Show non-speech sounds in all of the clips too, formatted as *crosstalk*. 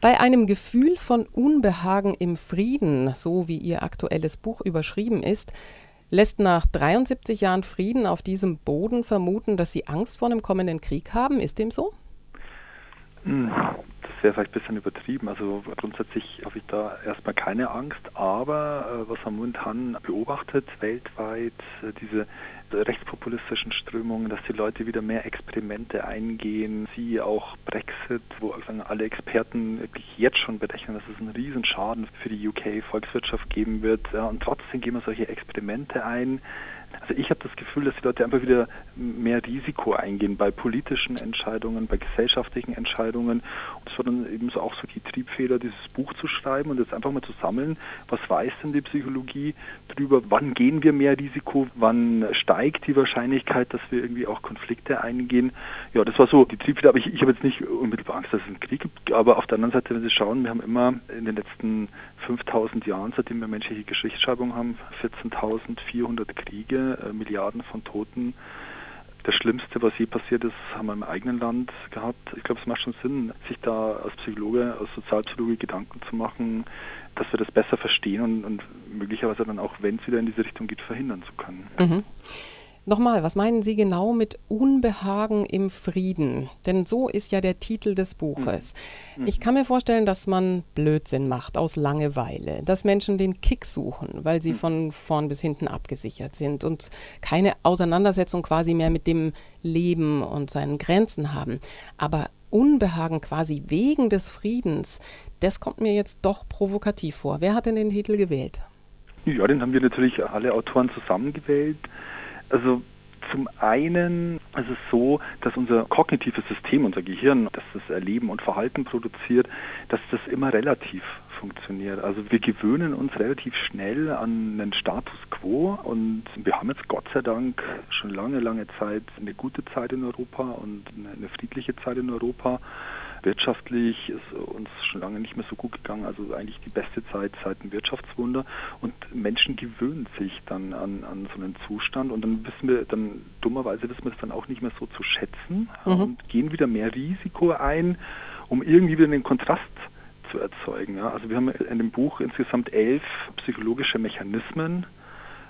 Bei einem Gefühl von Unbehagen im Frieden, so wie Ihr aktuelles Buch überschrieben ist, lässt nach 73 Jahren Frieden auf diesem Boden vermuten, dass Sie Angst vor einem kommenden Krieg haben. Ist dem so? Hm, das wäre vielleicht ein bisschen übertrieben. Also grundsätzlich habe ich da erstmal keine Angst, aber äh, was man momentan beobachtet weltweit, äh, diese rechtspopulistischen Strömungen, dass die Leute wieder mehr Experimente eingehen, sie auch Brexit, wo alle Experten wirklich jetzt schon berechnen, dass es einen riesen Schaden für die UK-Volkswirtschaft geben wird. Ja, und trotzdem gehen wir solche Experimente ein. Also ich habe das Gefühl, dass die Leute einfach wieder mehr Risiko eingehen bei politischen Entscheidungen, bei gesellschaftlichen Entscheidungen. Und war dann eben so auch so die Triebfeder, dieses Buch zu schreiben und jetzt einfach mal zu sammeln, was weiß denn die Psychologie darüber, wann gehen wir mehr Risiko, wann steigt die Wahrscheinlichkeit, dass wir irgendwie auch Konflikte eingehen. Ja, das war so die Triebfeder, aber ich, ich habe jetzt nicht unmittelbar Angst, dass es einen Krieg gibt, aber auf der anderen Seite, wenn Sie schauen, wir haben immer in den letzten 5000 Jahren, seitdem wir menschliche Geschichtsschreibung haben, 14.400 Kriege, äh, Milliarden von Toten. Das Schlimmste, was je passiert ist, haben wir im eigenen Land gehabt. Ich glaube, es macht schon Sinn, sich da als Psychologe, als Sozialpsychologe Gedanken zu machen, dass wir das besser verstehen und, und möglicherweise dann auch, wenn es wieder in diese Richtung geht, verhindern zu können. Mhm. Nochmal, was meinen Sie genau mit Unbehagen im Frieden? Denn so ist ja der Titel des Buches. Mhm. Ich kann mir vorstellen, dass man Blödsinn macht aus Langeweile, dass Menschen den Kick suchen, weil sie mhm. von vorn bis hinten abgesichert sind und keine Auseinandersetzung quasi mehr mit dem Leben und seinen Grenzen haben. Aber Unbehagen quasi wegen des Friedens, das kommt mir jetzt doch provokativ vor. Wer hat denn den Titel gewählt? Ja, den haben wir natürlich alle Autoren zusammengewählt. Also zum einen ist es so, dass unser kognitives System, unser Gehirn, das das Erleben und Verhalten produziert, dass das immer relativ funktioniert. Also wir gewöhnen uns relativ schnell an einen Status quo und wir haben jetzt Gott sei Dank schon lange, lange Zeit eine gute Zeit in Europa und eine friedliche Zeit in Europa. Wirtschaftlich ist uns schon lange nicht mehr so gut gegangen, also eigentlich die beste Zeit seit dem Wirtschaftswunder. Und Menschen gewöhnen sich dann an, an so einen Zustand und dann wissen wir, dann dummerweise wissen wir es dann auch nicht mehr so zu schätzen mhm. und gehen wieder mehr Risiko ein, um irgendwie wieder den Kontrast zu erzeugen. Ja. Also wir haben in dem Buch insgesamt elf psychologische Mechanismen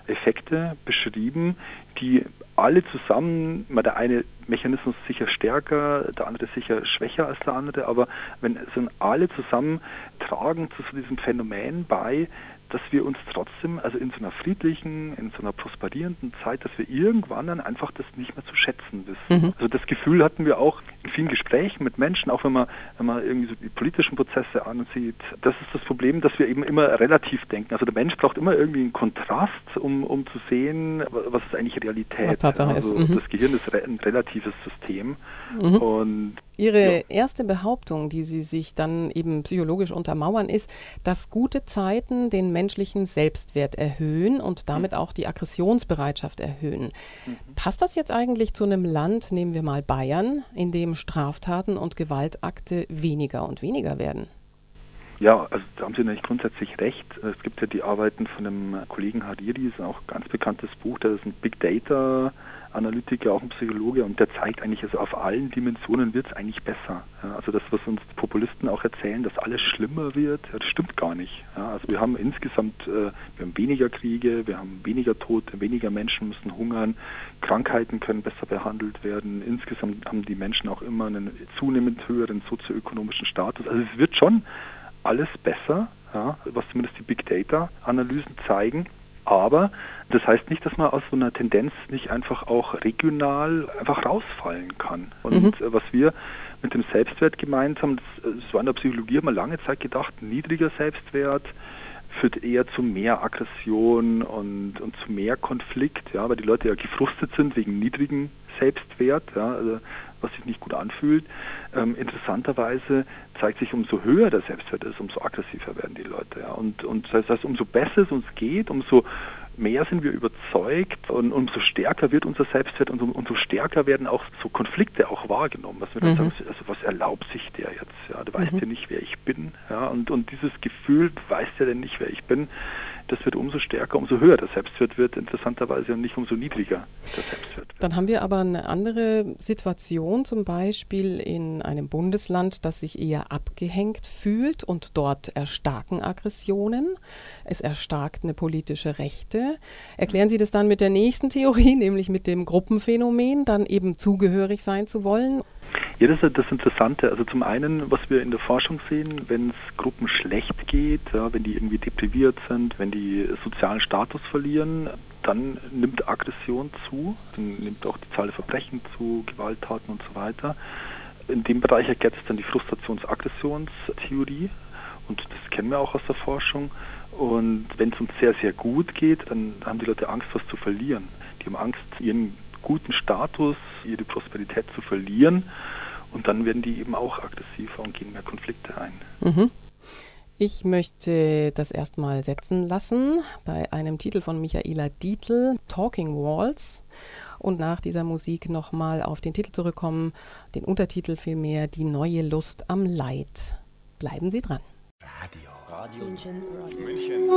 Effekte beschrieben, die alle zusammen, der eine Mechanismus sicher stärker, der andere sicher schwächer als der andere, aber wenn sind alle zusammen tragen zu diesem Phänomen bei, dass wir uns trotzdem, also in so einer friedlichen, in so einer prosperierenden Zeit, dass wir irgendwann dann einfach das nicht mehr zu schätzen wissen. Mhm. Also das Gefühl hatten wir auch in vielen Gesprächen mit Menschen, auch wenn man, wenn man irgendwie so die politischen Prozesse ansieht. Das ist das Problem, dass wir eben immer relativ denken. Also der Mensch braucht immer irgendwie einen Kontrast, um, um zu sehen, was ist eigentlich Realität. Tatsache also ist. Mhm. Das Gehirn ist ein relatives System. Mhm. Und Ihre ja. erste Behauptung, die Sie sich dann eben psychologisch untermauern, ist, dass gute Zeiten den menschlichen Selbstwert erhöhen und damit mhm. auch die Aggressionsbereitschaft erhöhen. Mhm. Passt das jetzt eigentlich zu einem Land, nehmen wir mal Bayern, in dem Straftaten und Gewaltakte weniger und weniger werden? Ja, also da haben Sie natürlich grundsätzlich recht. Es gibt ja die Arbeiten von dem Kollegen Hariri, das ist auch ein ganz bekanntes Buch, das ist ein Big Data Analytiker, auch ein Psychologe, und der zeigt eigentlich, also auf allen Dimensionen wird es eigentlich besser. Ja, also das, was uns Populisten auch erzählen, dass alles schlimmer wird, ja, das stimmt gar nicht. Ja, also wir haben insgesamt, äh, wir haben weniger Kriege, wir haben weniger Tote, weniger Menschen müssen hungern, Krankheiten können besser behandelt werden. Insgesamt haben die Menschen auch immer einen zunehmend höheren sozioökonomischen Status. Also es wird schon alles besser, ja, was zumindest die Big Data Analysen zeigen. Aber das heißt nicht, dass man aus so einer Tendenz nicht einfach auch regional einfach rausfallen kann. Und mhm. Äh, was wir mit dem Selbstwert gemeint haben, das, äh, das war in der Psychologie haben wir lange Zeit gedacht, niedriger Selbstwert führt eher zu mehr Aggression und, und zu mehr Konflikt, ja, weil die Leute ja gefrustet sind wegen niedrigen Selbstwert, ja, also was sich nicht gut anfühlt. Ähm, interessanterweise zeigt sich, umso höher der Selbstwert ist, umso aggressiver werden die Leute. Ja. Und, und das heißt, umso besser es uns geht, umso mehr sind wir überzeugt und umso stärker wird unser Selbstwert und umso stärker werden auch so Konflikte auch wahrgenommen. Was wir dann mhm. sagen, also was erlaubt sich der jetzt? Ja, der weiß mhm. ja nicht, wer ich bin. Ja, und, und dieses Gefühl, weiß der denn nicht, wer ich bin, das wird umso stärker, umso höher der Selbstwert wird, interessanterweise und nicht umso niedriger der Selbstwert. Dann haben wir aber eine andere Situation, zum Beispiel in einem Bundesland, das sich eher abgehängt fühlt und dort erstarken Aggressionen. Es erstarkt eine politische Rechte. Erklären Sie das dann mit der nächsten Theorie, *laughs* nämlich mit dem Gruppenphänomen, dann eben zugehörig sein zu wollen? Ja, das ist das Interessante. Also zum einen, was wir in der Forschung sehen, wenn es Gruppen schlecht geht, ja, wenn die irgendwie depriviert sind, wenn die sozialen Status verlieren, dann nimmt Aggression zu, dann nimmt auch die Zahl der Verbrechen zu, Gewalttaten und so weiter. In dem Bereich es dann die Frustrations-Aggressionstheorie und das kennen wir auch aus der Forschung. Und wenn es uns sehr, sehr gut geht, dann haben die Leute Angst, was zu verlieren. Die haben Angst, ihren guten Status, ihre Prosperität zu verlieren und dann werden die eben auch aggressiver und gehen mehr Konflikte ein. Mhm. Ich möchte das erstmal setzen lassen bei einem Titel von Michaela Dietl, Talking Walls. Und nach dieser Musik nochmal auf den Titel zurückkommen, den Untertitel vielmehr Die neue Lust am Leid. Bleiben Sie dran. Radio. Radio München. Radio München.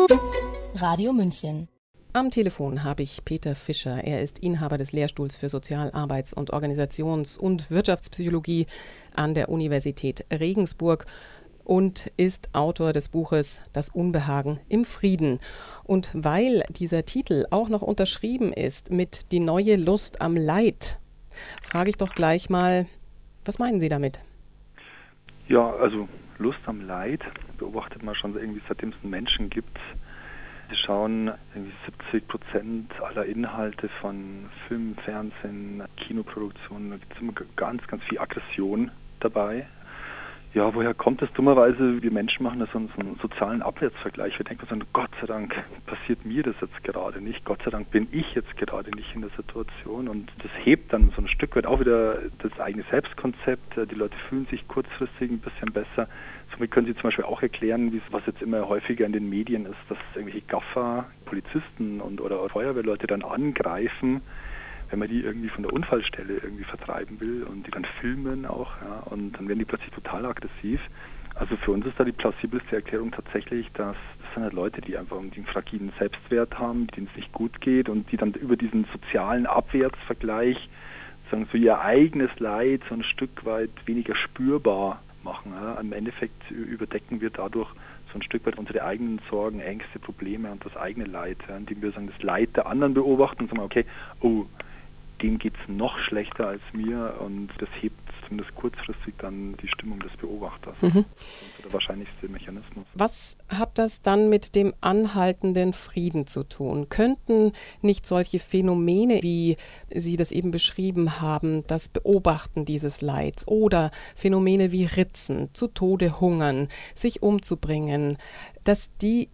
Radio München. Am Telefon habe ich Peter Fischer. Er ist Inhaber des Lehrstuhls für Sozialarbeits- und Organisations- und Wirtschaftspsychologie an der Universität Regensburg und ist Autor des Buches Das Unbehagen im Frieden. Und weil dieser Titel auch noch unterschrieben ist mit Die neue Lust am Leid, frage ich doch gleich mal, was meinen Sie damit? Ja, also Lust am Leid beobachtet man schon irgendwie, seitdem es einen Menschen gibt. Wir schauen irgendwie 70 Prozent aller Inhalte von Film, Fernsehen, Kinoproduktionen, da gibt es immer ganz, ganz viel Aggression dabei. Ja, woher kommt es dummerweise? Wir Menschen machen da so einen, so einen sozialen Abwärtsvergleich. Wir denken so, Gott sei Dank passiert mir das jetzt gerade nicht. Gott sei Dank bin ich jetzt gerade nicht in der Situation. Und das hebt dann so ein Stück weit auch wieder das eigene Selbstkonzept. Die Leute fühlen sich kurzfristig ein bisschen besser. Somit können Sie zum Beispiel auch erklären, was jetzt immer häufiger in den Medien ist, dass irgendwelche Gaffer, Polizisten und oder Feuerwehrleute dann angreifen wenn man die irgendwie von der Unfallstelle irgendwie vertreiben will und die dann filmen auch, ja, und dann werden die plötzlich total aggressiv. Also für uns ist da die plausibelste Erklärung tatsächlich, dass das sind halt Leute, die einfach einen fragilen Selbstwert haben, denen es nicht gut geht und die dann über diesen sozialen Abwärtsvergleich sagen so ihr eigenes Leid so ein Stück weit weniger spürbar machen. Ja. Im Endeffekt überdecken wir dadurch so ein Stück weit unsere eigenen Sorgen, Ängste, Probleme und das eigene Leid, ja, indem wir sagen, das Leid der anderen beobachten und sagen, okay, oh, dem geht es noch schlechter als mir und das hebt zumindest kurzfristig dann die Stimmung des Beobachters. Mhm. Das ist der wahrscheinlichste Mechanismus. Was hat das dann mit dem anhaltenden Frieden zu tun? Könnten nicht solche Phänomene, wie Sie das eben beschrieben haben, das Beobachten dieses Leids oder Phänomene wie Ritzen, zu Tode hungern, sich umzubringen, dass die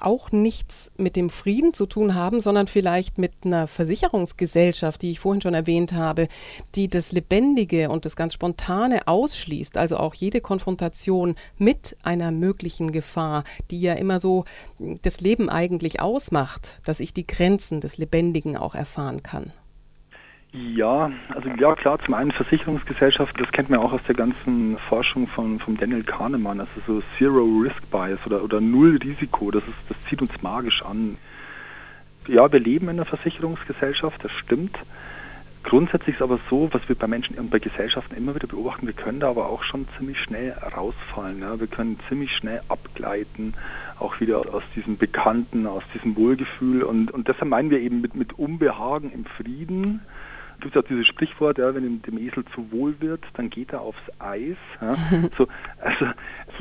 auch nichts mit dem Frieden zu tun haben, sondern vielleicht mit einer Versicherungsgesellschaft, die ich vorhin schon erwähnt habe, die das Lebendige und das ganz Spontane ausschließt, also auch jede Konfrontation mit einer möglichen Gefahr, die ja immer so das Leben eigentlich ausmacht, dass ich die Grenzen des Lebendigen auch erfahren kann. Ja, also ja klar, zum einen Versicherungsgesellschaft, das kennt man auch aus der ganzen Forschung von, von Daniel Kahnemann, also so Zero Risk Bias oder, oder Null Risiko, das, ist, das zieht uns magisch an. Ja, wir leben in einer Versicherungsgesellschaft, das stimmt. Grundsätzlich ist aber so, was wir bei Menschen und bei Gesellschaften immer wieder beobachten, wir können da aber auch schon ziemlich schnell rausfallen. Ja? Wir können ziemlich schnell abgleiten, auch wieder aus diesem Bekannten, aus diesem Wohlgefühl. Und, und deshalb meinen wir eben mit, mit Unbehagen im Frieden, gibt es auch dieses Sprichwort, ja, wenn dem, dem, Esel zu wohl wird, dann geht er aufs Eis. Ja. *laughs* So, also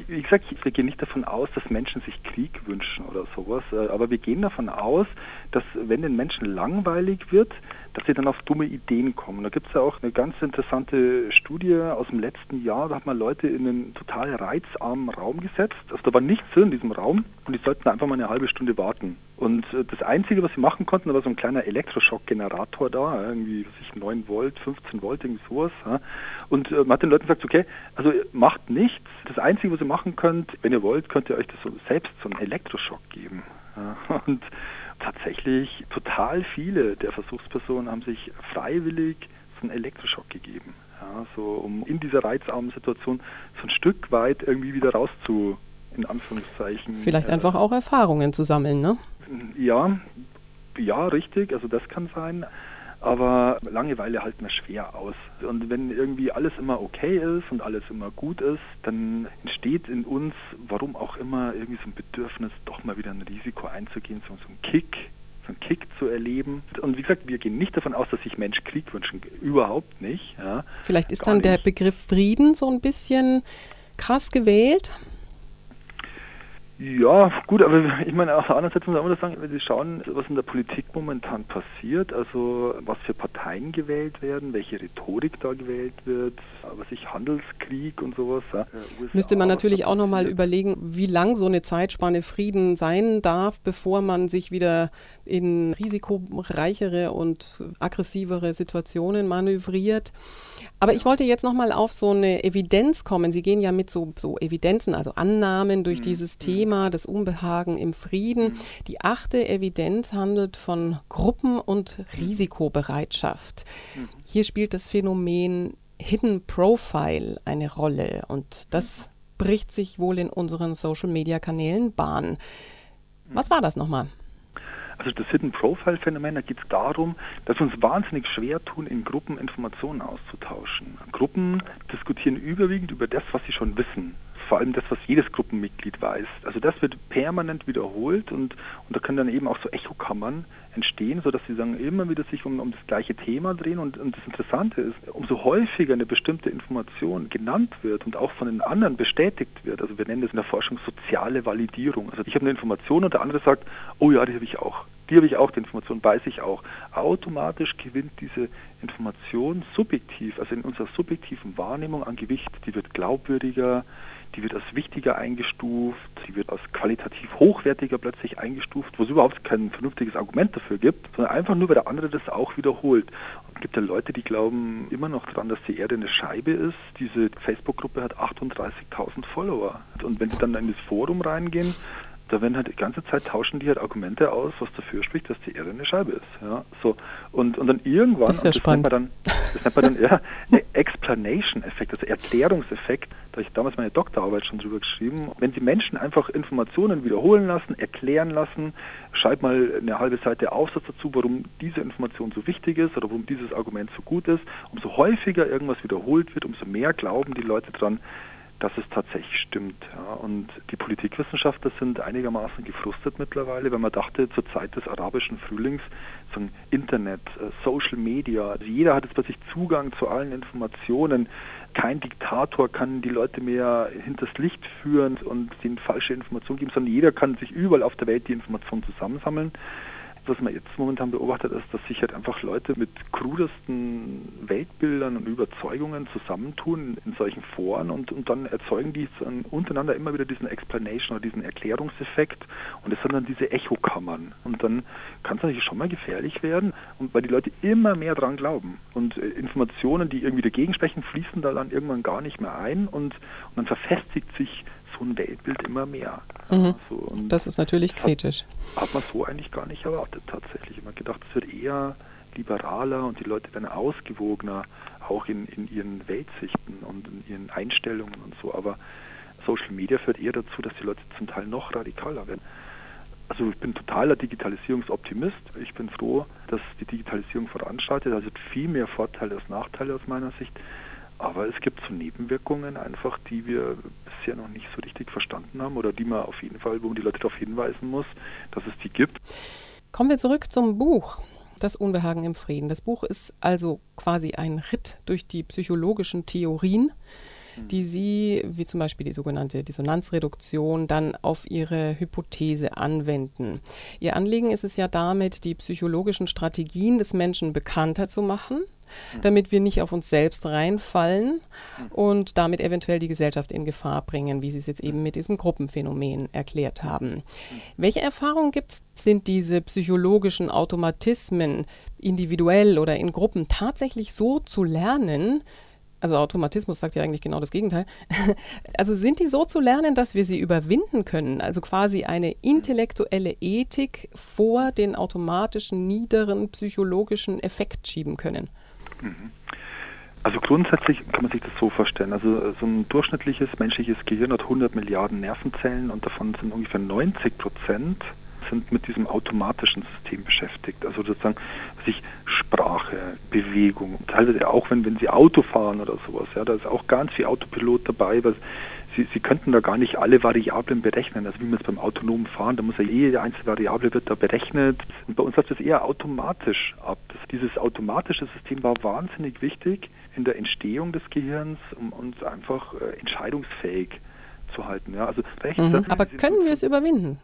wie gesagt, wir gehen nicht davon aus, dass Menschen sich Krieg wünschen oder sowas, äh, aber wir gehen davon aus, dass wenn den Menschen langweilig wird, dass sie dann auf dumme Ideen kommen. Da gibt es ja auch eine ganz interessante Studie aus dem letzten Jahr, da hat man Leute in einen total reizarmen Raum gesetzt. Also da war nichts in diesem Raum und die sollten einfach mal eine halbe Stunde warten. Und äh, das Einzige, was sie machen konnten, da war so ein kleiner Elektroschockgenerator da, irgendwie, was ich, 9 Volt, 15 Volt, irgendwie sowas. Und äh, man hat den Leuten gesagt, okay, also macht nichts. Das Einzige, was ihr machen könnt, wenn ihr wollt, könnt ihr euch das so selbst so einen Elektroschock geben. *laughs* Und tatsächlich total viele der Versuchspersonen haben sich freiwillig so einen Elektroschock gegeben. Ja, so um in dieser reizarmen Situation so ein Stück weit irgendwie wieder rauszukommen. in Anführungszeichen. Vielleicht äh, einfach auch Erfahrungen zu sammeln, ne? Ja, ja, richtig, also das kann sein. Aber Langeweile halten wir schwer aus. Und wenn irgendwie alles immer okay ist und alles immer gut ist, dann entsteht in uns, warum auch immer, irgendwie so ein Bedürfnis, doch mal wieder ein Risiko einzugehen, so, so ein Kick, so ein Kick zu erleben. Und wie gesagt, wir gehen nicht davon aus, dass sich Mensch Krieg wünschen. Überhaupt nicht. Ja. Vielleicht ist Gar dann nicht. der Begriff Frieden so ein bisschen krass gewählt. Ja, gut, aber ich meine, auf der anderen Seite muss man auch sagen, wenn Sie schauen, was in der Politik momentan passiert, also was für Parteien gewählt werden, welche Rhetorik da gewählt wird, was ich Handelskrieg und sowas. Ja. Müsste man natürlich auch nochmal überlegen, wie lang so eine Zeitspanne Frieden sein darf, bevor man sich wieder in risikoreichere und aggressivere Situationen manövriert. Aber ich wollte jetzt nochmal auf so eine Evidenz kommen. Sie gehen ja mit so, so Evidenzen, also Annahmen durch mhm. dieses mhm. Thema, das Unbehagen im Frieden. Die achte Evidenz handelt von Gruppen- und Risikobereitschaft. Hier spielt das Phänomen Hidden Profile eine Rolle und das bricht sich wohl in unseren Social-Media-Kanälen Bahn. Was war das nochmal? Also das Hidden Profile Phänomen, da geht es darum, dass wir uns wahnsinnig schwer tun, in Gruppen Informationen auszutauschen. Gruppen diskutieren überwiegend über das, was sie schon wissen vor allem das, was jedes Gruppenmitglied weiß. Also das wird permanent wiederholt und, und da können dann eben auch so Echokammern entstehen, sodass sie sagen, immer wieder sich um, um das gleiche Thema drehen und, und das Interessante ist, umso häufiger eine bestimmte Information genannt wird und auch von den anderen bestätigt wird, also wir nennen das in der Forschung soziale Validierung. Also ich habe eine Information und der andere sagt, oh ja, die habe ich auch. Die habe ich auch, die Information weiß ich auch. Automatisch gewinnt diese Information subjektiv, also in unserer subjektiven Wahrnehmung an Gewicht. Die wird glaubwürdiger, die wird als wichtiger eingestuft, die wird als qualitativ hochwertiger plötzlich eingestuft, wo es überhaupt kein vernünftiges Argument dafür gibt, sondern einfach nur, weil der andere das auch wiederholt. Es gibt ja Leute, die glauben immer noch dran, dass die Erde eine Scheibe ist. Diese Facebook-Gruppe hat 38.000 Follower. Und wenn sie dann in das Forum reingehen, da werden halt die ganze Zeit tauschen die halt Argumente aus, was dafür spricht, dass die Erde eine Scheibe ist. Ja, so. Und, und dann irgendwann, das, ist ja das spannend. dann, das nennt man dann ja, Explanation-Effekt, also Erklärungseffekt. Da habe ich damals meine Doktorarbeit schon drüber geschrieben. Wenn Sie Menschen einfach Informationen wiederholen lassen, erklären lassen, schreib mal eine halbe Seite Aufsatz dazu, warum diese Information so wichtig ist oder warum dieses Argument so gut ist. Umso häufiger irgendwas wiederholt wird, umso mehr glauben die Leute dran, dass es tatsächlich stimmt. Ja. Und die Politikwissenschaftler sind einigermaßen gefrustet mittlerweile, weil man dachte, zur Zeit des arabischen Frühlings, so ein Internet, äh, Social Media, also jeder hat jetzt plötzlich Zugang zu allen Informationen. Kein Diktator kann die Leute mehr hinters Licht führen und ihnen falsche Informationen geben, sondern jeder kann sich überall auf der Welt die Informationen zusammensammeln was man jetzt momentan beobachtet, ist, dass sich halt einfach Leute mit krudesten Weltbildern und Überzeugungen zusammentun in solchen Foren und, und dann erzeugen die untereinander immer wieder diesen Explanation oder diesen Erklärungseffekt und es sind dann diese Echokammern. Und dann kann es natürlich schon mal gefährlich werden, und weil die Leute immer mehr dran glauben. Und äh, Informationen, die irgendwie dagegen sprechen, fließen da dann irgendwann gar nicht mehr ein und, und dann verfestigt sich ein Weltbild immer mehr. Mhm. So, das ist natürlich kritisch. Hat, hat man so eigentlich gar nicht erwartet tatsächlich. Man gedacht, es wird eher liberaler und die Leute werden ausgewogener, auch in, in ihren Weltsichten und in ihren Einstellungen und so. Aber Social Media führt eher dazu, dass die Leute zum Teil noch radikaler werden. Also ich bin totaler Digitalisierungsoptimist. Ich bin froh, dass die Digitalisierung voranschreitet. Also viel mehr Vorteile als Nachteile aus meiner Sicht. Aber es gibt so Nebenwirkungen einfach, die wir bisher noch nicht so richtig verstanden haben oder die man auf jeden Fall, wo man die Leute darauf hinweisen muss, dass es die gibt. Kommen wir zurück zum Buch. Das Unbehagen im Frieden. Das Buch ist also quasi ein Ritt durch die psychologischen Theorien, die Sie, wie zum Beispiel die sogenannte Dissonanzreduktion, dann auf Ihre Hypothese anwenden. Ihr Anliegen ist es ja damit, die psychologischen Strategien des Menschen bekannter zu machen damit wir nicht auf uns selbst reinfallen und damit eventuell die Gesellschaft in Gefahr bringen, wie Sie es jetzt eben mit diesem Gruppenphänomen erklärt haben. Welche Erfahrungen gibt es? Sind diese psychologischen Automatismen individuell oder in Gruppen tatsächlich so zu lernen, also Automatismus sagt ja eigentlich genau das Gegenteil. *laughs* Also sind die so zu lernen, dass wir sie überwinden können? Also quasi eine intellektuelle Ethik vor den automatischen niederen psychologischen Effekt schieben können? Mhm. Also grundsätzlich kann man sich das so vorstellen. Also so ein durchschnittliches menschliches Gehirn hat 100 Milliarden Nervenzellen und davon sind ungefähr 90 Prozent sind mit diesem automatischen System beschäftigt. Also sozusagen sich Sprache, Bewegung, teilweise auch wenn, wenn sie Auto fahren oder sowas. Ja, da ist auch ganz viel Autopilot dabei, weil Sie, Sie könnten da gar nicht alle Variablen berechnen. Also wie man es beim autonomen Fahren, da muss ja jede einzelne Variable wird da berechnet. Und bei uns läuft das eher automatisch ab. Das, dieses automatische System war wahnsinnig wichtig in der Entstehung des Gehirns, um uns einfach äh, entscheidungsfähig zu halten. Ja, also mhm. Aber können wir es überwinden?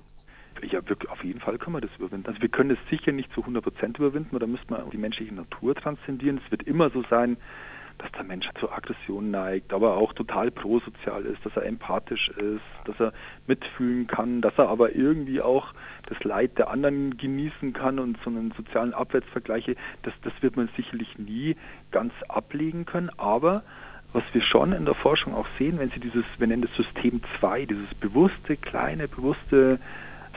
Ja, wirklich, auf jeden Fall können wir das überwinden. Also wir können es sicher nicht zu 100 Prozent überwinden, weil da müsste man die menschliche Natur transzendieren. Es wird immer so sein, dass der Mensch zur Aggression neigt, aber auch total prosozial ist, dass er empathisch ist, dass er mitfühlen kann, dass er aber irgendwie auch das Leid der anderen genießen kann und so einen sozialen Abwärtsvergleiche, das, das wird man sicherlich nie ganz ablegen können, aber was wir schon in der Forschung auch sehen, wenn Sie dieses, wir nennen das System 2, dieses bewusste, kleine, bewusste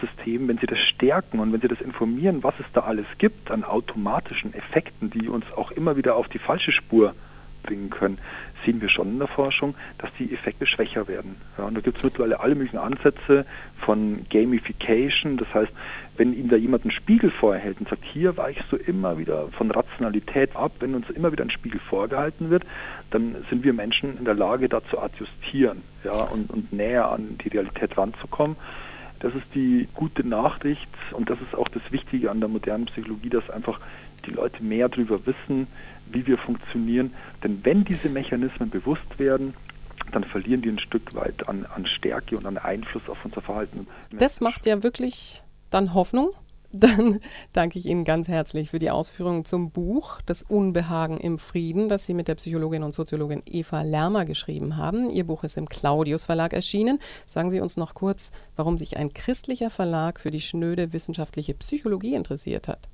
System, wenn Sie das stärken und wenn Sie das informieren, was es da alles gibt an automatischen Effekten, die uns auch immer wieder auf die falsche Spur bringen können, sehen wir schon in der Forschung, dass die Effekte schwächer werden. Ja, und da gibt es mittlerweile alle möglichen Ansätze von Gamification. Das heißt, wenn Ihnen da jemand einen Spiegel vorhält und sagt, hier weichst du immer wieder von Rationalität ab, wenn uns immer wieder ein Spiegel vorgehalten wird, dann sind wir Menschen in der Lage, da zu adjustieren ja, und, und näher an die Realität ranzukommen. Das ist die gute Nachricht und das ist auch das Wichtige an der modernen Psychologie, dass einfach die Leute mehr darüber wissen, wie wir funktionieren. Denn wenn diese Mechanismen bewusst werden, dann verlieren die ein Stück weit an, an Stärke und an Einfluss auf unser Verhalten. Das macht ja wirklich dann Hoffnung. Dann danke ich Ihnen ganz herzlich für die Ausführungen zum Buch Das Unbehagen im Frieden, das Sie mit der Psychologin und Soziologin Eva Lermer geschrieben haben. Ihr Buch ist im Claudius Verlag erschienen. Sagen Sie uns noch kurz, warum sich ein christlicher Verlag für die schnöde wissenschaftliche Psychologie interessiert hat.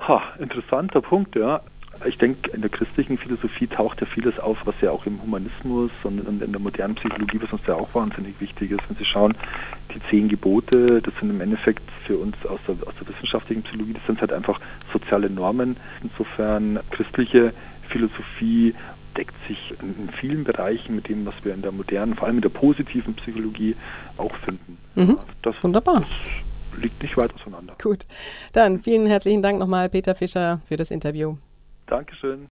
Ha, interessanter Punkt, ja. Ich denke, in der christlichen Philosophie taucht ja vieles auf, was ja auch im Humanismus und in der modernen Psychologie, was uns ja auch wahnsinnig wichtig ist. Wenn Sie schauen, die zehn Gebote, das sind im Endeffekt für uns aus der, aus der wissenschaftlichen Psychologie, das sind halt einfach soziale Normen. Insofern christliche Philosophie deckt sich in, vielen Bereichen mit dem, was wir in der modernen, vor allem in der positiven Psychologie auch finden. Mhm. Das, Wunderbar. Das liegt nicht weit auseinander. Gut, dann vielen herzlichen Dank nochmal, Peter Fischer, für das Interview. Dankeschön.